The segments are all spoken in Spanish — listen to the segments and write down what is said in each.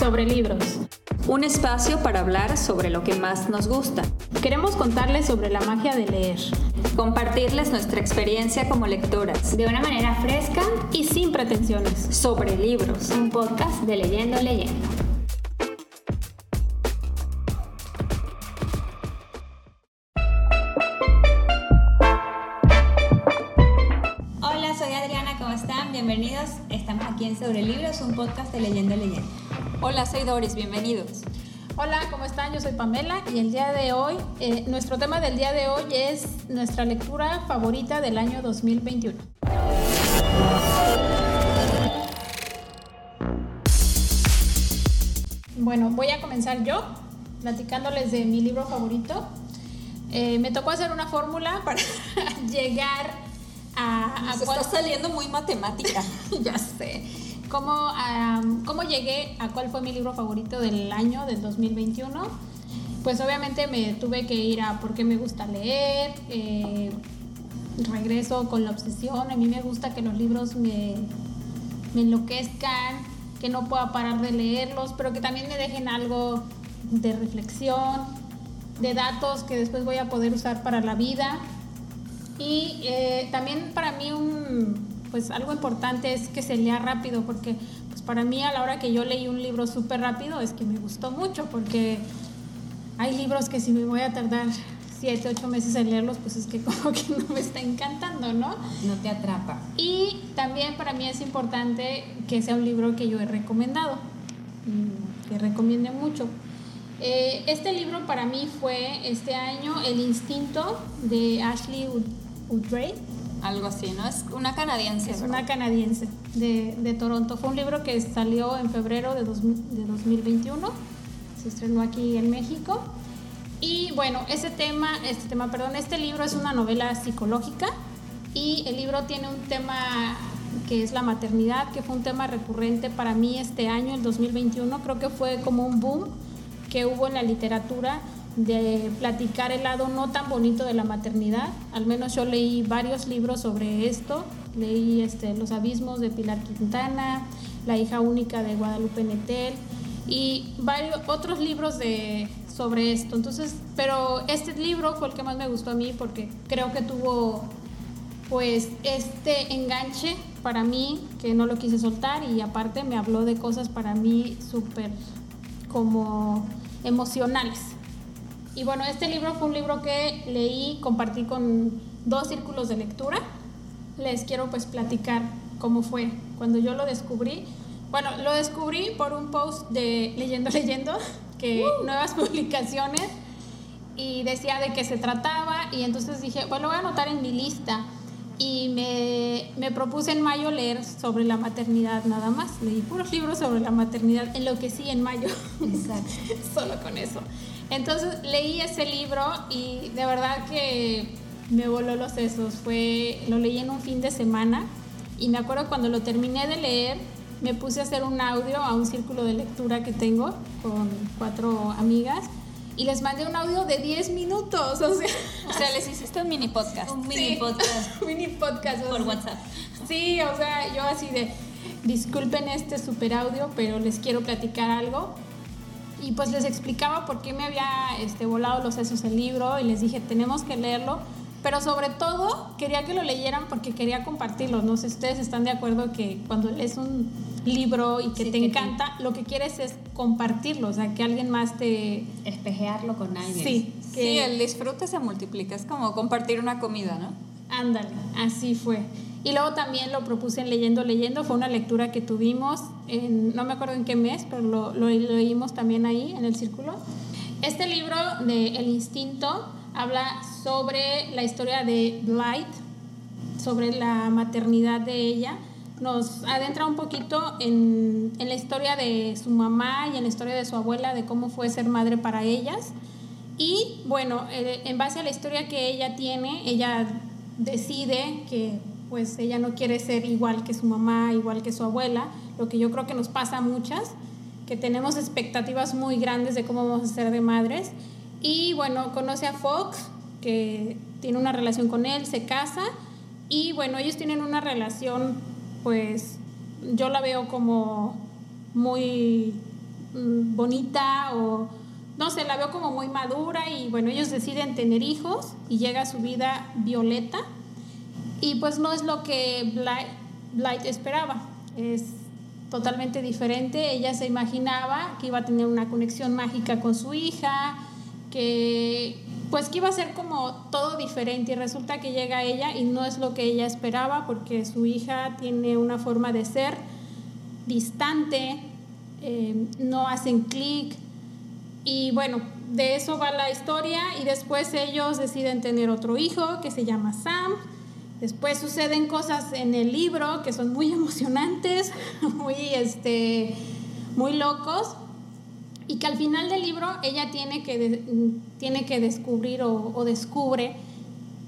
sobre libros. Un espacio para hablar sobre lo que más nos gusta. Queremos contarles sobre la magia de leer. Compartirles nuestra experiencia como lectoras. De una manera fresca y sin pretensiones. Sobre libros. Un podcast de Leyendo Leyendo. Hola, soy Adriana, ¿cómo están? Bienvenidos. Estamos aquí en Sobre Libros, un podcast de Leyendo Leyendo. Hola, soy Doris, bienvenidos. Hola, ¿cómo están? Yo soy Pamela y el día de hoy, eh, nuestro tema del día de hoy es nuestra lectura favorita del año 2021. Bueno, voy a comenzar yo platicándoles de mi libro favorito. Eh, me tocó hacer una fórmula para llegar a... a Nos cuál- está saliendo muy matemática. ya sé. ¿Cómo, ¿Cómo llegué a cuál fue mi libro favorito del año, del 2021? Pues obviamente me tuve que ir a por qué me gusta leer, eh, regreso con la obsesión, a mí me gusta que los libros me, me enloquezcan, que no pueda parar de leerlos, pero que también me dejen algo de reflexión, de datos que después voy a poder usar para la vida. Y eh, también para mí un, pues algo importante es que se lea rápido, porque pues para mí a la hora que yo leí un libro súper rápido es que me gustó mucho, porque hay libros que si me voy a tardar siete, ocho meses en leerlos, pues es que como que no me está encantando, ¿no? No te atrapa. Y también para mí es importante que sea un libro que yo he recomendado, mm, que recomiende mucho. Eh, este libro para mí fue este año El Instinto de Ashley Udray. Algo así, ¿no? Es una canadiense. Es ¿verdad? una canadiense de, de Toronto. Fue un libro que salió en febrero de, dos- de 2021. Se estrenó aquí en México. Y bueno, ese tema, este tema, perdón, este libro es una novela psicológica y el libro tiene un tema que es la maternidad, que fue un tema recurrente para mí este año, el 2021. Creo que fue como un boom que hubo en la literatura de platicar el lado no tan bonito de la maternidad. Al menos yo leí varios libros sobre esto. Leí este, Los abismos de Pilar Quintana, La hija única de Guadalupe Netel y varios otros libros de sobre esto. Entonces, pero este libro fue el que más me gustó a mí porque creo que tuvo pues este enganche para mí que no lo quise soltar y aparte me habló de cosas para mí súper como emocionales. Y bueno, este libro fue un libro que leí, compartí con dos círculos de lectura. Les quiero pues platicar cómo fue cuando yo lo descubrí. Bueno, lo descubrí por un post de Leyendo Leyendo, que nuevas publicaciones, y decía de qué se trataba, y entonces dije, bueno, lo voy a anotar en mi lista. Y me, me propuse en mayo leer sobre la maternidad nada más. Leí puros libros sobre la maternidad, en lo que sí en mayo. Exacto. Solo con eso. Entonces leí ese libro y de verdad que me voló los sesos. Fue, lo leí en un fin de semana y me acuerdo cuando lo terminé de leer, me puse a hacer un audio a un círculo de lectura que tengo con cuatro amigas y les mandé un audio de 10 minutos. O sea, O sea, les hiciste un mini podcast. Un mini podcast un mini podcast. o por sea, WhatsApp. Sí, o sea, yo así de, disculpen este super audio, pero les quiero platicar algo. Y pues les explicaba por qué me había este, volado los sesos el libro y les dije, tenemos que leerlo. Pero sobre todo quería que lo leyeran porque quería compartirlo. No sé si ustedes están de acuerdo que cuando lees un libro y que Sí, te que te- encanta, lo que quieres es compartirlo, o sea, que alguien más te... Espejearlo con alguien. Sí, que- Sí, el disfrute se multiplica. Es como compartir una comida, ¿no? Ándale, así fue. Y luego también lo propuse en Leyendo, Leyendo. Fue una lectura que tuvimos, en, no me acuerdo en qué mes, pero lo, lo leímos también ahí en el círculo. Este libro de El Instinto habla sobre la historia de Blythe, sobre la maternidad de ella. Nos adentra un poquito en, en la historia de su mamá y en la historia de su abuela, de cómo fue ser madre para ellas. Y bueno, eh, en base a la historia que ella tiene, ella decide que pues ella no quiere ser igual que su mamá, igual que su abuela, lo que yo creo que nos pasa a muchas, que tenemos expectativas muy grandes de cómo vamos a ser de madres. Y bueno, conoce a Fox, que tiene una relación con él, se casa y bueno, ellos tienen una relación, pues yo la veo como muy mm, bonita o no sé, la veo como muy madura y bueno, ellos deciden tener hijos y llega su vida Violeta y pues no es lo que Blight, esperaba, es totalmente diferente, ella se imaginaba que iba a tener una conexión mágica con su hija, que pues que iba a ser como todo diferente. Y resulta que llega ella y no es lo que ella esperaba porque su hija tiene una forma de ser distante, eh, no hacen clic. Y bueno, de eso va la historia. Y después ellos deciden tener otro hijo que se llama Sam. Después suceden cosas en el libro que son muy emocionantes, muy, este, muy locos y que al final del libro ella tiene que, tiene que descubrir o, o, descubre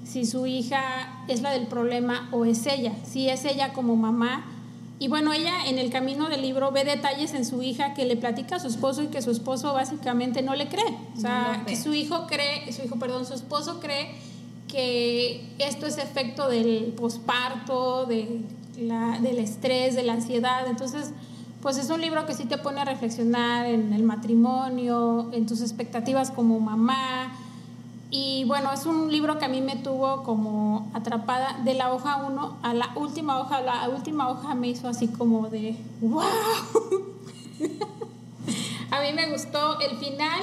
si su hija es la del problema o es ella, si es ella como mamá. Y bueno, ella en el camino del libro ve detalles en su hija que le platica a su esposo y que su esposo básicamente no le cree. O sea, que su hijo cree, su hijo, perdón, su esposo cree que esto es efecto del posparto, de la, del estrés, de la ansiedad. Entonces, pues es un libro que sí te pone a reflexionar en el matrimonio, en tus expectativas como mamá. Y bueno, es un libro que a mí me tuvo como atrapada de la hoja 1 a la última hoja. La última hoja me hizo así como de ¡wow! a mí me gustó el final,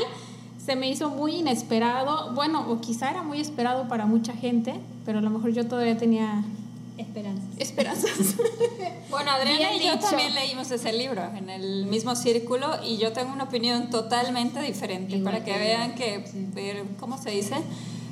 se me hizo muy inesperado. Bueno, o quizá era muy esperado para mucha gente, pero a lo mejor yo todavía tenía Esperanzas. Esperanzas. bueno, Adriana y yo también leímos ese libro en el mismo círculo y yo tengo una opinión totalmente diferente para que, vean que, ¿cómo se dice?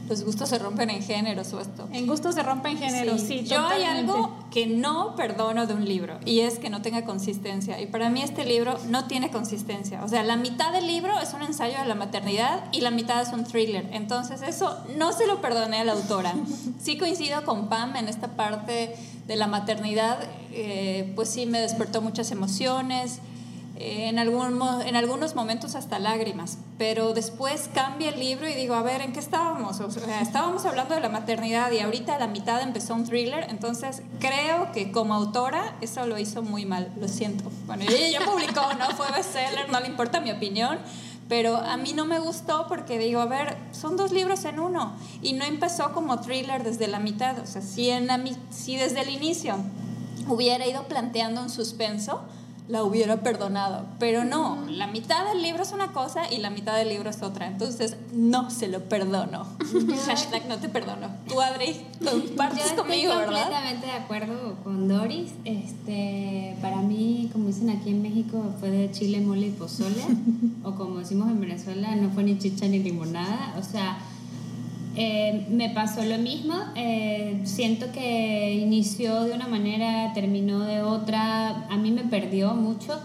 Los gustos se rompen en géneros o esto. En gustos se rompen géneros, sí. Yo hay algo que no perdono de un libro y es que no tenga consistencia. Y para mí este libro no tiene consistencia. O sea, la mitad del libro es un ensayo de la maternidad y la mitad es un thriller. Entonces eso no se lo perdoné a la autora. Sí coincido con Pam en esta parte de la maternidad, eh, pues sí me despertó muchas emociones en, algún, en algunos momentos hasta lágrimas, pero después cambia el libro y digo, a ver, ¿en qué estábamos? O sea, estábamos hablando de la maternidad y ahorita a la mitad empezó un thriller, entonces creo que como autora eso lo hizo muy mal, lo siento. Bueno, ella publicó, no fue bestseller, no le importa mi opinión, pero a mí no me gustó porque digo, a ver, son dos libros en uno y no empezó como thriller desde la mitad, o sea, si, en la, si desde el inicio hubiera ido planteando un suspenso, la hubiera perdonado. Pero no, la mitad del libro es una cosa y la mitad del libro es otra. Entonces, no se lo perdono. Hashtag no te perdono. Tú, Adri, compartes conmigo, ¿verdad? Estoy completamente de acuerdo con Doris. Este, para mí, como dicen aquí en México, fue de chile, mole y pozole. o como decimos en Venezuela, no fue ni chicha ni limonada. O sea, eh, me pasó lo mismo, eh, siento que inició de una manera, terminó de otra, a mí me perdió mucho,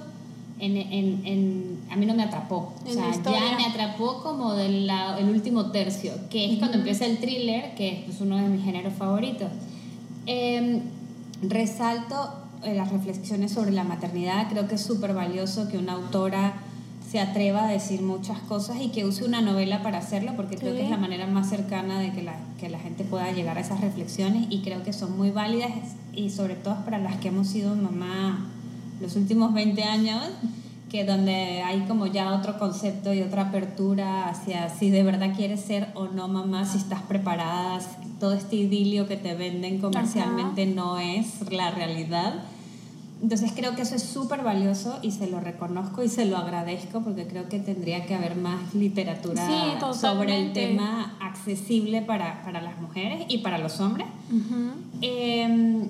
en, en, en, a mí no me atrapó, o sea, ya me atrapó como del el último tercio, que es cuando empieza el thriller, que es pues, uno de mis géneros favoritos. Em, resalto eh, las reflexiones sobre la maternidad, creo que es súper valioso que una autora se atreva a decir muchas cosas y que use una novela para hacerlo, porque creo que es la manera más cercana de que la, que la gente pueda llegar a esas reflexiones y creo que son muy válidas y sobre todo para las que hemos sido mamá los últimos 20 años, que donde hay como ya otro concepto y otra apertura hacia si de verdad quieres ser o no mamá, si estás preparada, todo este idilio que te venden comercialmente no es la realidad entonces creo que eso es súper valioso y se lo reconozco y se lo agradezco porque creo que tendría que haber más literatura sobre el tema accesible para, para, las mujeres y para los hombres. Em,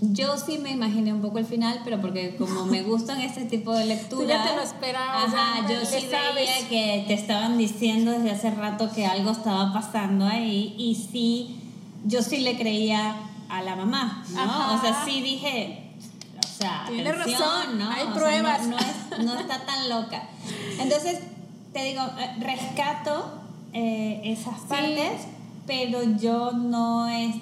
yo sí me imaginé un poco el final, pero porque como me gustan este tipo de lecturas... ya te lo esperabas. Ajá, yo sí veía que te estaban diciendo desde hace rato que algo estaba pasando ahí y sí, yo sí le creía a la mamá, ¿no? O sea, sí dije, tiene razón, ¿no? Hay pruebas. no, está tan loca. Entonces, te digo, eh, rescato eh, esas partes, pero yo no es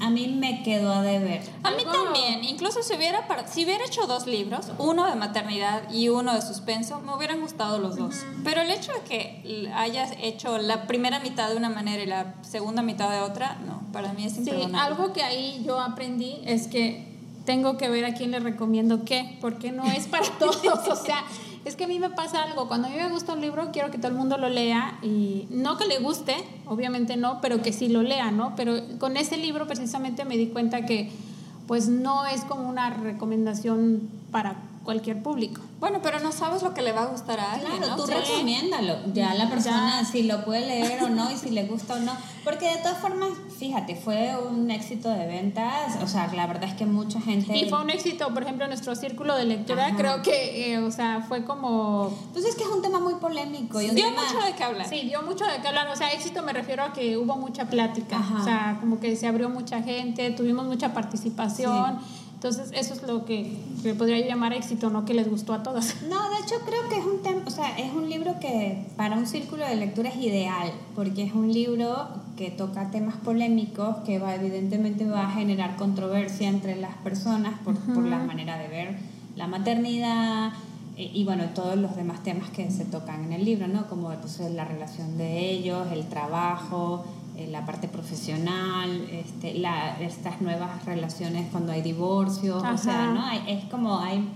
a mí me quedó a deber. A mí también, incluso si hubiera, si hubiera hecho dos libros, uno de maternidad y uno de suspenso, me hubieran gustado los dos. Pero el hecho de que hayas hecho la primera mitad de una manera y la segunda mitad de otra, no, para mí es imperdonable. Sí, algo que ahí yo aprendí es que tengo que ver a quién le recomiendo qué, porque no es para todos. O sea, Es que a mí me pasa algo, cuando a mí me gusta un libro quiero que todo el mundo lo lea y no que le guste, obviamente no, pero que sí lo lea, ¿no? Pero con ese libro precisamente me di cuenta que pues no es como una recomendación para cualquier público. Bueno, pero no sabes lo que le va a gustar a alguien, Claro, ¿no? tú Sí. recomiéndalo. Ya la persona si lo puede leer o no y si le gusta o no. Porque de todas formas, fíjate, fue un éxito de ventas. O sea, la verdad es que mucha gente. Y fue un éxito, por ejemplo, nuestro círculo de lectura, Ajá. creo que, eh, o sea, fue como... Pues es que es un tema muy polémico. y Dio tema- mucho de qué hablar. Sí, dio mucho de qué hablar, o sea, éxito me refiero a que hubo mucha plática, Ajá. o sea, como que se abrió mucha gente, tuvimos mucha participación, entonces eso es lo que le podría llamar éxito, no que les gustó a todas. No, de hecho creo que es un tema, o sea, es un libro que para un círculo de lectura es ideal, porque es un libro que toca temas polémicos, que va evidentemente va a generar controversia entre las personas por, por la manera de ver la maternidad eh, y bueno, todos los demás temas que se tocan en el libro, ¿no? Como pues, la relación de ellos, el trabajo, eh, la parte profesional, este, la, estas nuevas relaciones cuando hay divorcio, o sea. ¿no? Hay- es como hay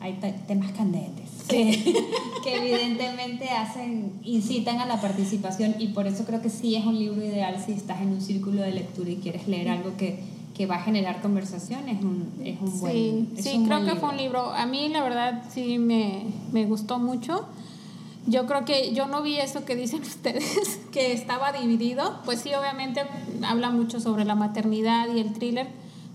hay te- temas candentes que, que evidentemente hacen incitan a la participación y por eso creo que sí es un libro ideal si estás en un círculo de lectura y quieres leer algo que, que va a generar conversación es un, es un buen Sí, es sí un creo buen que fue un libro, a mí la verdad sí me, me gustó mucho. Yo creo que yo no vi eso que dicen ustedes, que estaba dividido. Pues sí, obviamente habla mucho sobre la maternidad y el thriller.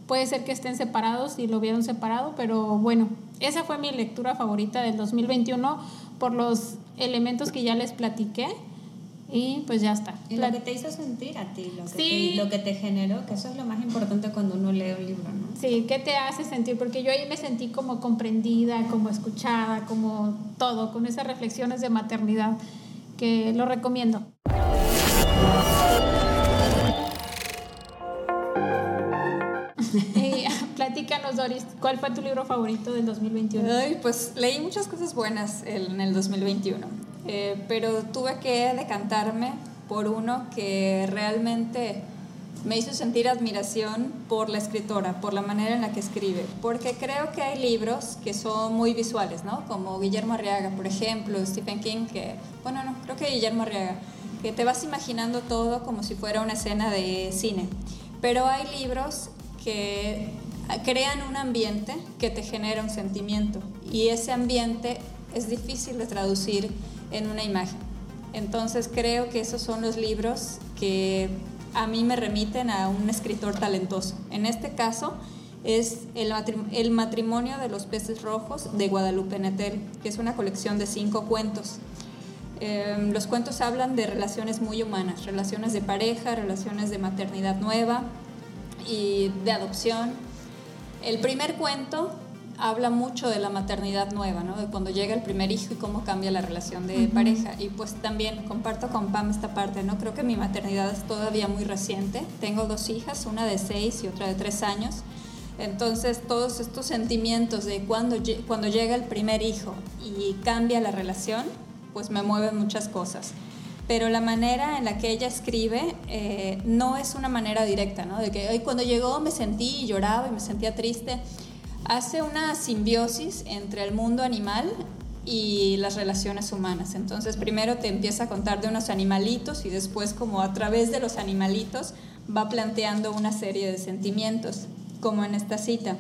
Puede ser que estén separados y lo vieron separado, pero bueno, esa fue mi lectura favorita del 2021 por los elementos que ya les platiqué y pues ya está. y lo que te hizo sentir a ti lo que, Sí. te, lo que te generó que eso es lo más importante cuando uno lee un libro ¿no? Sí, ¿qué te hace sentir? Porque yo ahí me sentí como comprendida, como escuchada, como todo, con esas reflexiones de maternidad, que lo recomiendo. y platícanos, Doris, ¿cuál fue tu libro favorito del 2021? Ay, pues leí muchas cosas buenas en el 2021, eh, pero tuve que decantarme por uno que realmente me hizo sentir admiración por la escritora, por la manera en la que escribe, porque creo que hay libros que son muy visuales, ¿no? Como Guillermo Arriaga, por ejemplo, Stephen King, que, bueno, no, creo que Guillermo Arriaga, que te vas imaginando todo como si fuera una escena de cine, pero hay libros que crean un ambiente que te genera un sentimiento y ese ambiente es difícil de traducir en una imagen. Entonces creo que esos son los libros que a mí me remiten a un escritor talentoso. En este caso es el, matrim- el matrimonio de los peces rojos de Guadalupe Nettel, que es una colección de cinco cuentos. Eh, los cuentos hablan de relaciones muy humanas, relaciones de pareja, relaciones de maternidad nueva y de adopción. El primer cuento habla mucho de la maternidad nueva, ¿no? de cuando llega el primer hijo y cómo cambia la relación de pareja. Y pues también comparto con Pam esta parte, ¿no? creo que mi maternidad es todavía muy reciente. Tengo dos hijas, una de seis y otra de tres años. Entonces todos estos sentimientos de cuando, cuando llega el primer hijo y cambia la relación, pues me mueven muchas cosas. Pero la manera en la que ella escribe eh, no es una manera directa, ¿no? De que "Ay, cuando llegó me sentí y lloraba y me sentía triste. Hace una simbiosis entre el mundo animal y las relaciones humanas. Entonces primero te empieza a contar de unos animalitos y después como a través de los animalitos va planteando una serie de sentimientos, como en esta cita.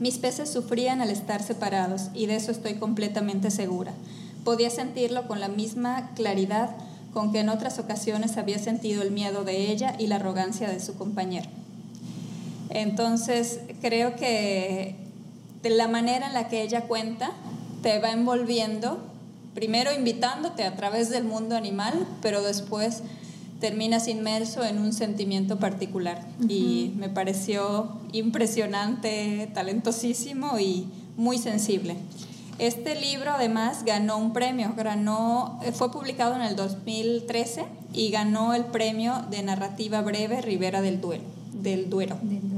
Mis peces sufrían al estar separados y de eso estoy completamente segura. Podía sentirlo con la misma claridad con que en otras ocasiones había sentido el miedo de ella y la arrogancia de su compañero. Entonces, creo que de la manera en la que ella cuenta te va envolviendo, primero invitándote a través del mundo animal, pero después terminas inmerso en un sentimiento particular. Y me pareció impresionante, talentosísimo y muy sensible. Este libro además ganó un premio, ganó, eh, fue publicado en el 2013 y ganó el premio de narrativa breve Rivera del Duero. Del Duero. Del Duero.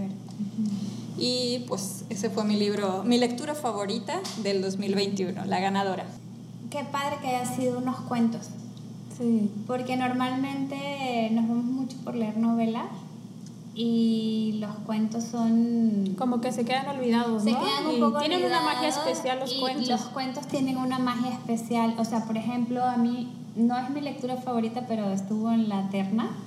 Y pues ese fue mi libro, mi lectura favorita del 2021, la ganadora. Qué padre que haya sido unos cuentos, Sí. porque normalmente nos vamos mucho por leer novelas y los cuentos son como que se quedan olvidados, se ¿no? quedan un Y poco tienen una magia especial los y cuentos. los cuentos tienen una magia especial o sea por ejemplo a mí no es mi lectura favorita pero estuvo en la terna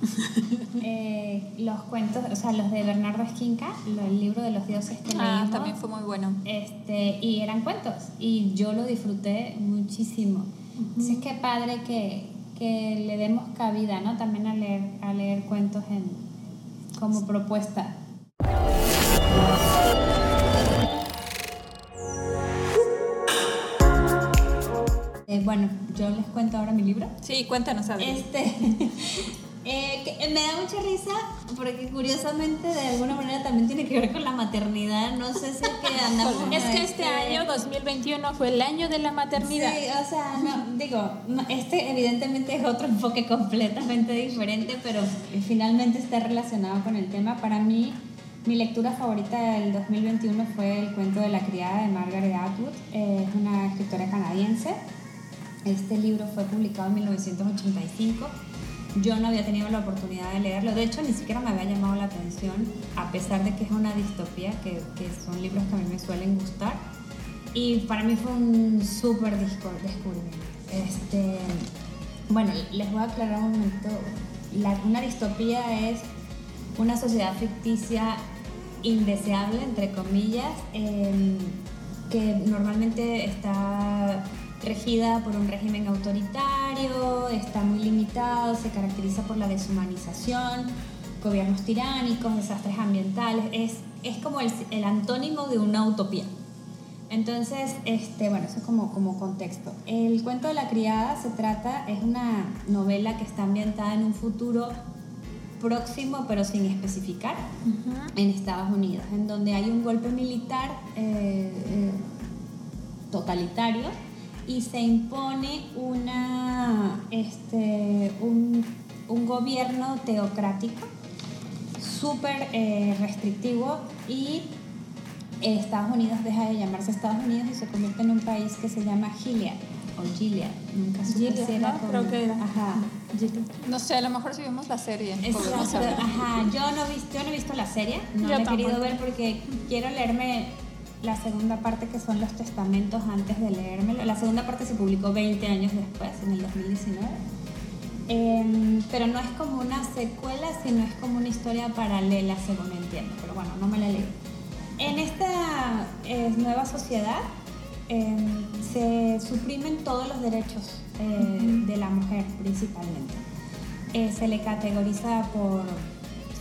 Eh, los cuentos o sea los de Bernardo Esquinca el libro de los dioses que Ah, leímos también fue muy bueno. este, y eran cuentos y yo lo disfruté muchísimo. Entonces qué padre que, que le demos cabida, ¿no? También a leer, a leer cuentos en, como propuesta. Eh, bueno, yo les cuento ahora mi libro. Sí, cuéntanos, Adri. Este, eh, que me da mucha risa porque curiosamente de alguna manera también tiene que ver con la maternidad. No sé si es que andamos. Es que este año 2021 fue el año de la maternidad. Sí, o sea, no, digo, este evidentemente es otro enfoque completamente diferente, pero finalmente está relacionado con el tema. Para mí, mi lectura favorita del 2021 fue El cuento de la criada de Margaret Atwood. Eh, es una escritora canadiense. Este libro fue publicado en 1985. Yo no había tenido la oportunidad de leerlo. De hecho, ni siquiera me había llamado la atención, a pesar de que es una distopía, que, son libros que a mí me suelen gustar. Y para mí fue un súper descubrimiento. Este, bueno, les voy a aclarar un momento. Una distopía es una sociedad ficticia indeseable, entre comillas, em, que normalmente está regida por un régimen autoritario, está muy limitado, se caracteriza por la deshumanización, gobiernos tiránicos, desastres ambientales, es, es como el, el antónimo de una utopía. Entonces, este, bueno, eso es como, como contexto. El cuento de la criada se trata, es una novela que está ambientada en un futuro próximo, pero sin especificar, en Estados Unidos, en donde hay un golpe militar eh, eh, totalitario y se impone una, este, un, un gobierno teocrático súper eh, restrictivo y Estados Unidos deja de llamarse Estados Unidos y se convierte en un país que se llama Gilead o Gilead, nunca supe Gilead, si era ¿no? con- Creo que era. Ajá, Gilead. No sé, a lo mejor si vimos la serie. Exacto, ajá. Yo no, he visto, yo no he visto la serie, no Yo la he querido ver porque quiero leerme la segunda parte que son los testamentos antes de leérmelo. La segunda parte se publicó 20 años después, en el 2019. Em, pero no es como una secuela, sino es como una historia paralela, según entiendo. Pero bueno, no me la leí. En esta eh, nueva sociedad em, se suprimen todos los derechos eh, de la mujer, principalmente. Eh, se le categoriza por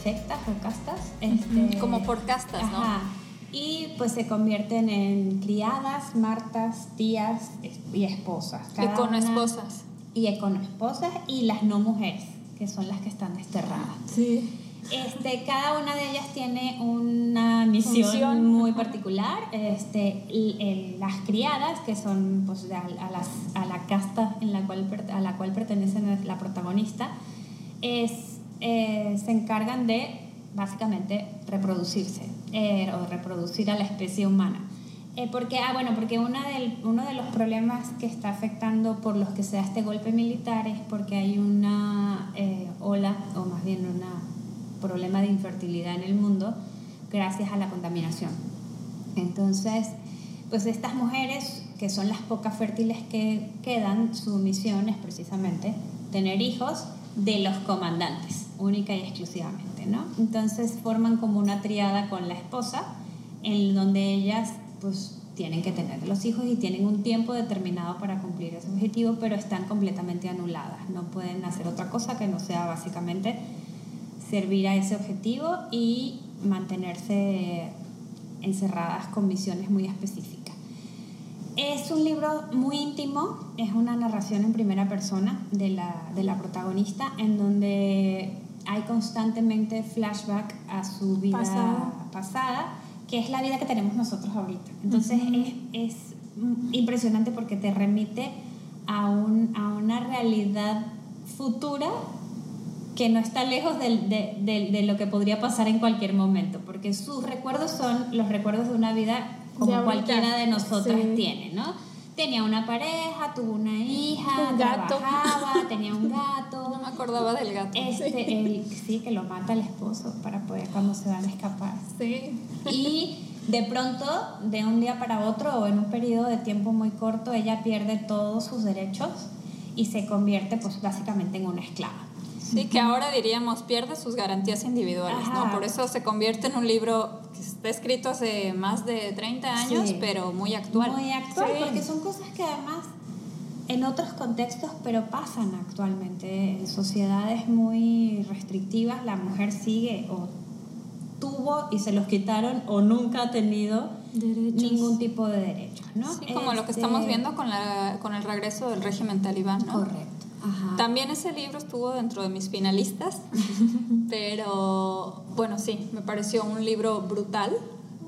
sectas o castas. este, Como por castas, ¿no? Ajá. Y pues se convierten en criadas, martas, tías y esposas. Cada con una- esposas. Y econoesposas y las no mujeres, que son las que están desterradas. Sí. Este, cada una de ellas tiene una misión Función. muy particular. Este, y, el- las criadas, que son pues, a, a las, a la casta en la cual, a la cual pertenece la protagonista, es, eh, se encargan de básicamente reproducirse eh, o reproducir a la especie humana. Eh, porque, ah, bueno, porque una del- uno de los problemas que está afectando por los que se da este golpe militar es porque hay una eh, ola, o más bien un problema de infertilidad en el mundo gracias a la contaminación. Entonces, pues estas mujeres, que son las pocas fértiles que quedan, su misión es precisamente tener hijos de los comandantes, única y exclusivamente, ¿no? Entonces forman como una triada con la esposa, en donde ellas pues tienen que tener los hijos y tienen un tiempo determinado para cumplir ese objetivo, pero están completamente anuladas, no pueden hacer otra cosa que no sea básicamente servir a ese objetivo y mantenerse encerradas con misiones muy específicas. Es un libro muy íntimo, es una narración en primera persona de la, de la protagonista, en donde hay constantemente flashback a su vida Pasada. pasada, que es la vida que tenemos nosotros ahorita. Entonces es, es impresionante porque te remite a, un, a una realidad futura que no está lejos del- de, de- de lo que podría pasar en cualquier momento, porque sus recuerdos son los recuerdos de una vida como De cualquiera de nosotras Sí. tiene, ¿no? Tenía una pareja, tuvo una hija, Un gato. trabajaba, tenía un gato. No me acordaba del gato. Este, el- sí, que lo mata el esposo para poder cuando se van a escapar. Sí. Y de pronto, de un día para otro o en un periodo de tiempo muy corto, ella pierde todos sus derechos y se convierte pues básicamente en una esclava. Sí, que ahora diríamos pierde sus garantías individuales, Ajá. ¿no? Por eso se convierte en un libro que está escrito hace más de 30 años, Sí. pero muy actual. Muy actual, Sí. porque son cosas que además en otros contextos, pero pasan actualmente. En sociedades muy restrictivas, la mujer sigue o tuvo y se los quitaron o nunca ha tenido Derechos. ningún tipo de derechos, ¿no? Sí, como lo que Este, estamos viendo con, la, con el regreso del régimen talibán, ¿no? Correcto. Ajá. También ese libro estuvo dentro de mis finalistas, pero bueno, sí, me pareció un libro brutal,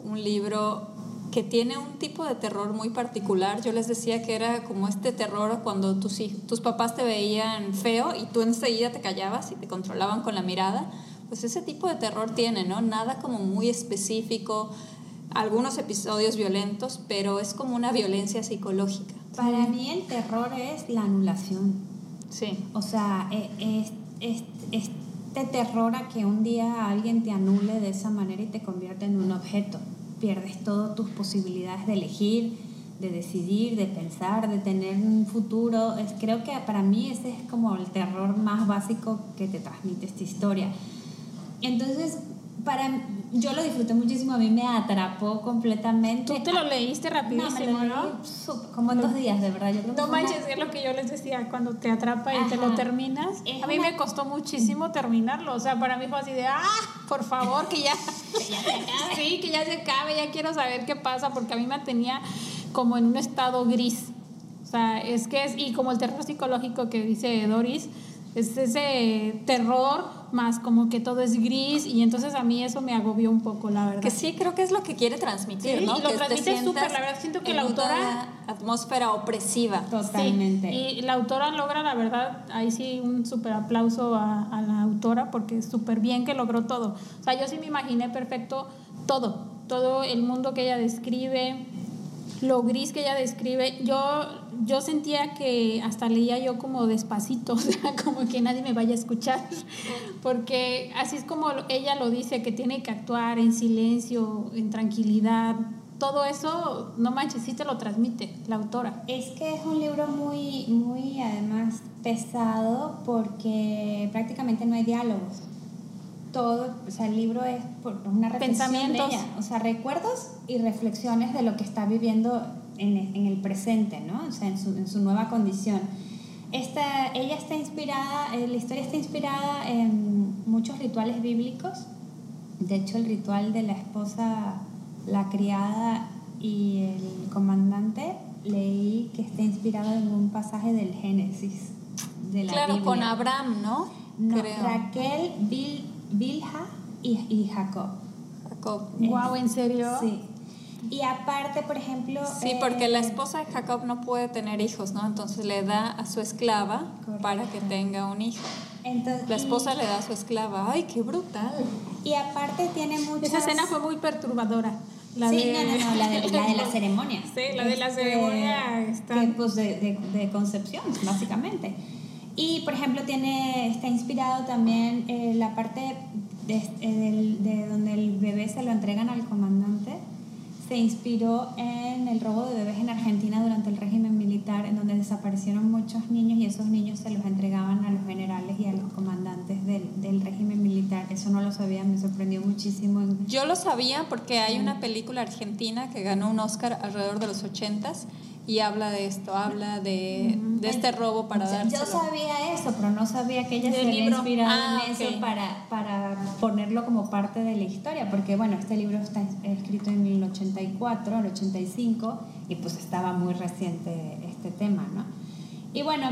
un libro que tiene un tipo de terror muy particular. Yo les decía que era como este terror cuando tus, tus papás te veían feo y tú enseguida te callabas y te controlaban con la mirada. Pues ese tipo de terror tiene, ¿no? Nada como muy específico, algunos episodios violentos, pero es como una violencia psicológica. Para mí el terror es la anulación. Sí. O sea, e- es, es- este terror a que un día alguien te anule de esa manera y te convierte en un objeto. Pierdes todas tus posibilidades de elegir, de decidir, de pensar, de tener un futuro. Es, creo que para mí ese es como el terror más básico que te transmite esta historia. Entonces, para yo lo disfruté muchísimo, a mí me atrapó completamente. Tú te lo leíste No, me rapidísimo, lo ¿no? leí sup- como en dos días, de verdad. Yo creo que No fue una- manches, es lo que yo les decía, cuando te atrapa y te Ajá. lo terminas. Es A mí una- me costó muchísimo terminarlo. O sea, para mí fue así de, ah, por favor, que ya, sí, que ya se acabe, ya quiero saber qué pasa, porque a mí me tenía como en un estado gris. O sea, es que es, y como el terror psicológico que dice Doris, es ese terror más como que todo es gris y entonces a mí eso me agobió un poco, la verdad. Que sí, creo que es lo que quiere transmitir, Sí, ¿no? y lo que transmite súper, la verdad, siento que la una autora- atmósfera opresiva. Totalmente. Sí, y la autora logra, la verdad, ahí sí un súper aplauso a, a la autora porque es súper bien que logró todo. O sea, yo sí me imaginé perfecto todo, todo el mundo que ella describe, lo gris que ella describe. Yo, yo sentía que hasta leía yo como despacito, o sea, como que nadie me vaya a escuchar, porque así es como ella lo dice, que tiene que actuar en silencio, en tranquilidad. Todo eso, no manches, sí te lo transmite la autora. Es que es un libro muy, muy además pesado porque prácticamente no hay diálogos. Todo, o sea, el libro es una reflexión de ella, o sea, recuerdos y reflexiones de lo que está viviendo en, en el presente, ¿no? O sea, en su, en su nueva condición. Esta, ella está inspirada, eh, la historia está inspirada en muchos rituales bíblicos. De hecho, el ritual de la esposa, la criada y el comandante, leí que está inspirado en un pasaje del Génesis, de la Claro, Biblia. con Abraham, ¿no? No, Creo. Raquel, Bil, Bilha y, y Jacob. Jacob. Wow, ¿en serio? Sí. Y aparte, por ejemplo... Sí, porque la eh, esposa de Jacob no puede tener hijos, ¿no? Entonces le da a su esclava Correcto. para que tenga un hijo. entonces- La y- esposa le da a su esclava. ¡Ay, qué brutal! Y aparte tiene muchas... Esa escena fue muy perturbadora. La sí, de... no, no, no, la de la, de la ceremonia. Sí, la de la ceremonia está- que, pues de, de, de concepción, básicamente. Y, por ejemplo, tiene, está inspirado también eh, la parte de, eh, del- de donde el bebé se lo entregan al comandante. Se inspiró en el robo de bebés en Argentina durante el régimen militar, en donde desaparecieron muchos niños y esos niños se los entregaban a los generales y a los comandantes del, del régimen militar. Eso no lo sabía, me sorprendió muchísimo. Yo lo sabía porque hay una película argentina que ganó un Oscar alrededor de los 80s y habla de esto, habla de, de este robo para dárselo. Yo sabía eso, pero no sabía que ella se había inspirado Ah, en ok. eso para, para ponerlo como parte de la historia, porque bueno, este libro está escrito en el 84, el 85, y pues estaba muy reciente este tema, ¿no? Y bueno,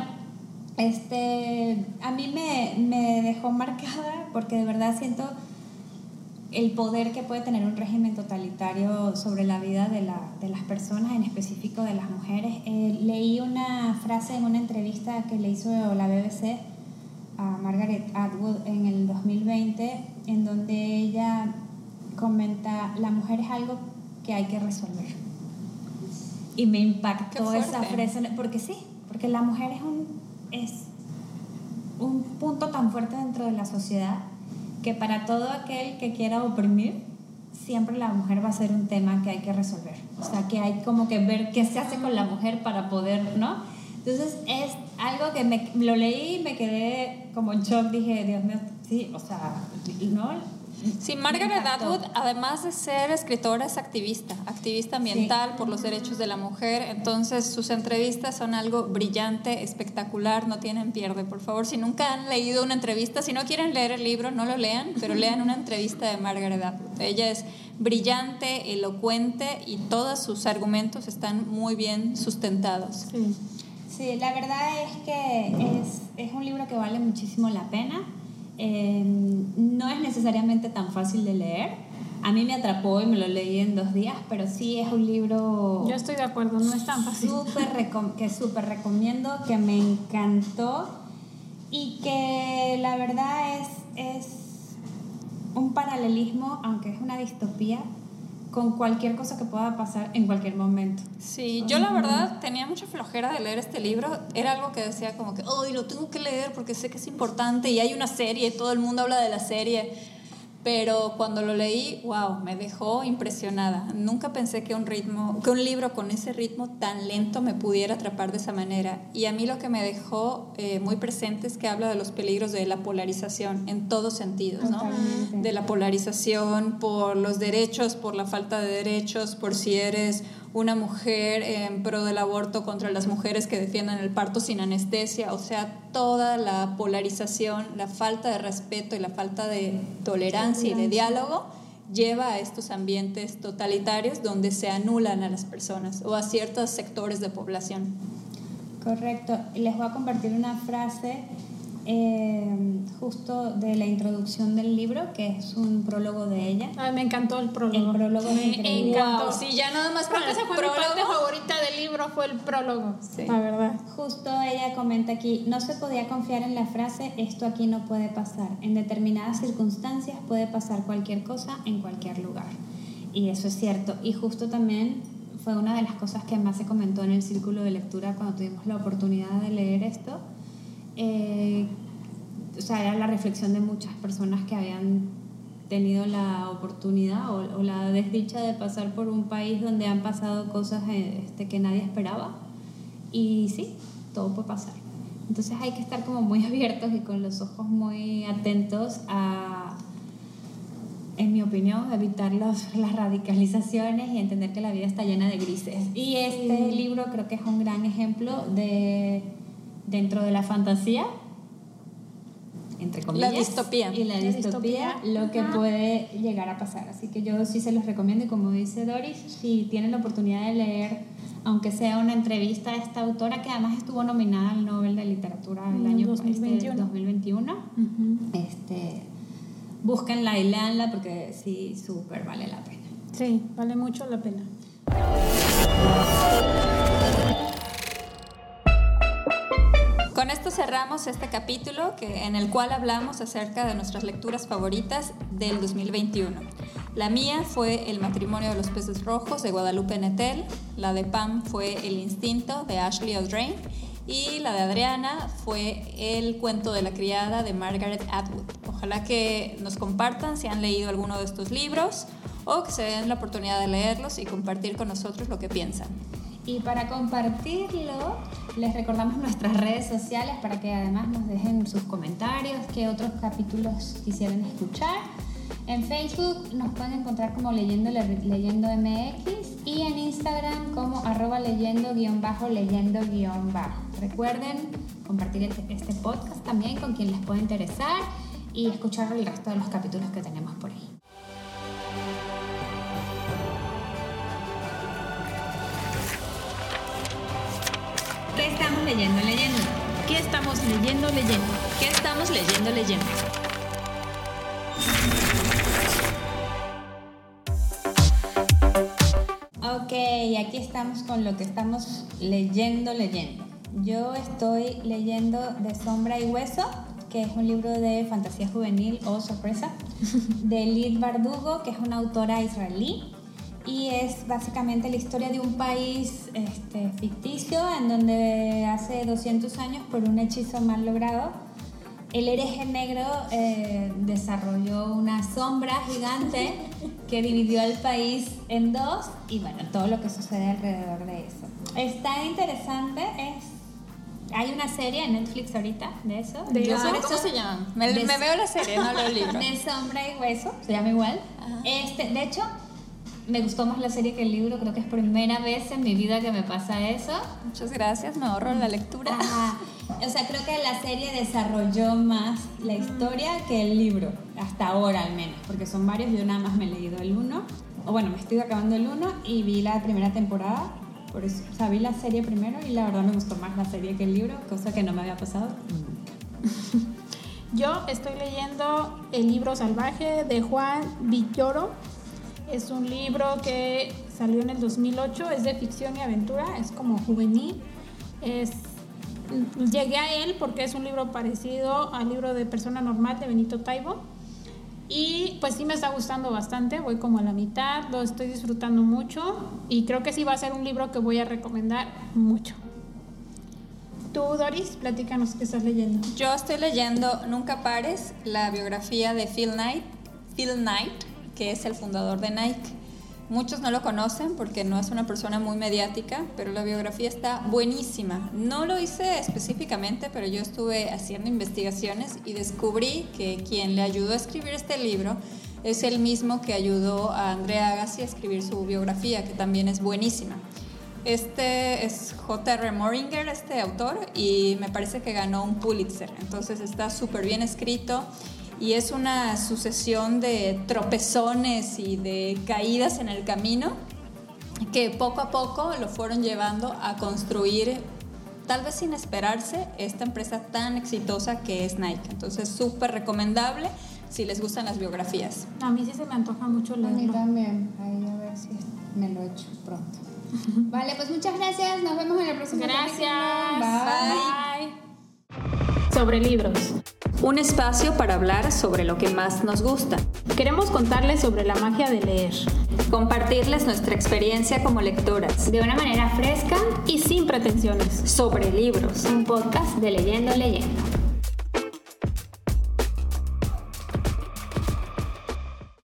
este, a mí me, me dejó marcada porque de verdad siento el poder que puede tener un régimen totalitario sobre la vida de, la, de las personas, en específico de las mujeres. Eh, leí una frase en una entrevista que le hizo la BBC a Margaret Atwood en el 2020, en donde ella comenta, la mujer es algo que hay que resolver. y me impactó esa frase, porque sí, porque la mujer es un, es un punto tan fuerte dentro de la sociedad que para todo aquel que quiera oprimir, siempre la mujer va a ser un tema que hay que resolver. O sea, que hay como que ver qué se hace con la mujer para poder, ¿no? Entonces es algo que me, lo leí y me quedé como en shock, dije, Dios mío, sí, o sea, ¿no? Sí, Margaret. Atwood, además de ser escritora, es activista, activista ambiental por los derechos de la mujer. Entonces, sus entrevistas son algo brillante, espectacular, no tienen pierde. Por favor, si nunca han leído una entrevista, si no quieren leer el libro, no lo lean, pero lean una entrevista de Margaret Atwood. Ella es brillante, elocuente y todos sus argumentos están muy bien sustentados. Sí. Sí, la verdad es que es, es un libro que vale muchísimo la pena. Eh, no es necesariamente tan fácil de leer. A mí me atrapó y me lo leí en dos días, pero sí es un libro Yo estoy de acuerdo, no es tan fácil. recom- que súper recomiendo, que me encantó y que la verdad es, es un paralelismo, aunque es una distopía, con cualquier cosa que pueda pasar en cualquier momento. Sí, yo la verdad tenía mucha flojera de leer este libro. Era algo que decía como que, oh, lo tengo que leer porque sé que es importante y hay una serie, todo el mundo habla de la serie. Pero cuando lo leí, wow, me dejó impresionada. Nunca pensé que un ritmo, que un libro con ese ritmo tan lento me pudiera atrapar de esa manera. Y a mí lo que me dejó eh, muy presente es que habla de los peligros de la polarización en todos sentidos, ¿no? Totalmente. de la polarización por los derechos, por la falta de derechos, por si eres una mujer en pro del aborto contra las mujeres que defiendan el parto sin anestesia, o sea, toda la polarización, la falta de respeto y la falta de tolerancia y de diálogo lleva a estos ambientes totalitarios donde se anulan a las personas o a ciertos sectores de población. Correcto. Les voy a compartir una frase eh, justo de la introducción del libro, que es un prólogo de ella. Ay, me encantó el prólogo. El prólogo me increíble. encantó. Wow, sí, ya nada más Creo que esa fue mi parte prólogo. favorita del libro, fue el prólogo. Sí. La verdad. Justo ella comenta aquí, no se podía confiar en la frase, esto aquí no puede pasar. En determinadas circunstancias puede pasar cualquier cosa en cualquier lugar. Y eso es cierto. Y justo también fue una de las cosas que más se comentó en el círculo de lectura cuando tuvimos la oportunidad de leer esto. Eh, o sea, era la reflexión de muchas personas que habían tenido la oportunidad o, o la desdicha de pasar por un país donde han pasado cosas eh, este, que nadie esperaba. Y sí, todo puede pasar. Entonces hay que estar como muy abiertos y con los ojos muy atentos a, en mi opinión, evitar los- las radicalizaciones y entender que la vida está llena de grises. Y este libro creo que es un gran ejemplo de, dentro de la fantasía, entre comillas, distopía. y la, La distopía, distopía. lo que puede llegar a pasar. Así que yo sí se los recomiendo y como dice Doris, si tienen la oportunidad de leer, aunque sea una entrevista a esta autora que además estuvo nominada al Nobel de Literatura el En año 2021. este, 2021, este, búsquenla y leanla porque sí, súper vale la pena. Sí, vale mucho la pena. Cerramos este capítulo que, en el cual hablamos acerca de nuestras lecturas favoritas del 2021. La mía fue El matrimonio de los peces rojos de Guadalupe Nettel, la de Pam fue El instinto de Ashley O'Drain y la de Adriana fue El cuento de la criada de Margaret Atwood. Ojalá que nos compartan si han leído alguno de estos libros o que se den la oportunidad de leerlos y compartir con nosotros lo que piensan. Y para compartirlo, les recordamos nuestras redes sociales para que además nos dejen sus comentarios, qué otros capítulos quisieran escuchar. En Facebook nos pueden encontrar como leyendo, leyendo MX y en Instagram como arroba leyendo guion bajo leyendo guion bajo. Recuerden compartir este, este podcast también con quien les pueda interesar y escuchar el resto de los capítulos que tenemos por ahí. ¿Qué estamos leyendo? Leyendo. ¿Qué estamos leyendo, leyendo? ¿Qué estamos leyendo, leyendo? Ok, aquí estamos con lo que estamos leyendo, leyendo. Yo estoy leyendo De Sombra y Hueso, que es un libro de fantasía juvenil o sorpresa, de Lid Bardugo, que es una autora israelí. Y es básicamente la historia de un país este, ficticio en donde hace 200 años por un hechizo mal logrado el hereje negro eh, desarrolló una sombra gigante que dividió al país en dos y bueno, todo lo que sucede alrededor de eso. Está interesante, es hay una serie en Netflix ahorita de eso. De ¿Cómo se llama? Me, veo la serie, no leo el libro. De Sombra y Hueso, se llama igual. Este, de hecho, me gustó más la serie que el libro, creo que es primera vez en mi vida que me pasa eso. Muchas gracias, me ahorro la lectura. O sea, creo que la serie desarrolló más la historia que el libro, hasta ahora al menos, porque son varios, yo nada más me he leído el uno, o bueno, me estoy acabando el uno y vi la primera temporada, por eso, o sea, vi la serie primero y la verdad me gustó más la serie que el libro, cosa que no me había pasado Yo estoy leyendo El libro salvaje de Juan Villoro. Es un libro que salió en el 2008, es de ficción y aventura, es como juvenil. Llegué a él porque es un libro parecido al libro de Persona Normal de Benito Taibo. Y pues sí me está gustando bastante, voy como a la mitad, lo estoy disfrutando mucho y creo que sí va a ser un libro que voy a recomendar mucho. Tú, Doris, platícanos qué estás leyendo. Yo estoy leyendo Nunca Pares, la biografía de Phil Knight, Phil Knight, que es el fundador de Nike. Muchos no lo conocen porque no es una persona muy mediática, pero la biografía está buenísima. No lo hice específicamente, pero yo estuve haciendo investigaciones y descubrí que quien le ayudó a escribir este libro es el mismo que ayudó a Andrea Agassi a escribir su biografía, que también es buenísima. Este es J.R. Moringer, este autor, y me parece que ganó un Pulitzer. Entonces está súper bien escrito y es una sucesión de tropezones y de caídas en el camino que poco a poco lo fueron llevando a construir, tal vez sin esperarse, esta empresa tan exitosa que es Nike. Entonces, súper recomendable si les gustan las biografías. A mí sí se me antoja mucho leerlo. A mí también, ahí a ver si me lo echo pronto. vale, pues muchas gracias, nos vemos en el próximo Gracias. Bye. Sobre libros un espacio para hablar sobre lo que más nos gusta. Queremos contarles sobre la magia de leer, compartirles nuestra experiencia como lectoras, de una manera fresca y sin pretensiones, sobre libros. Un podcast de Leyendo Leyendo.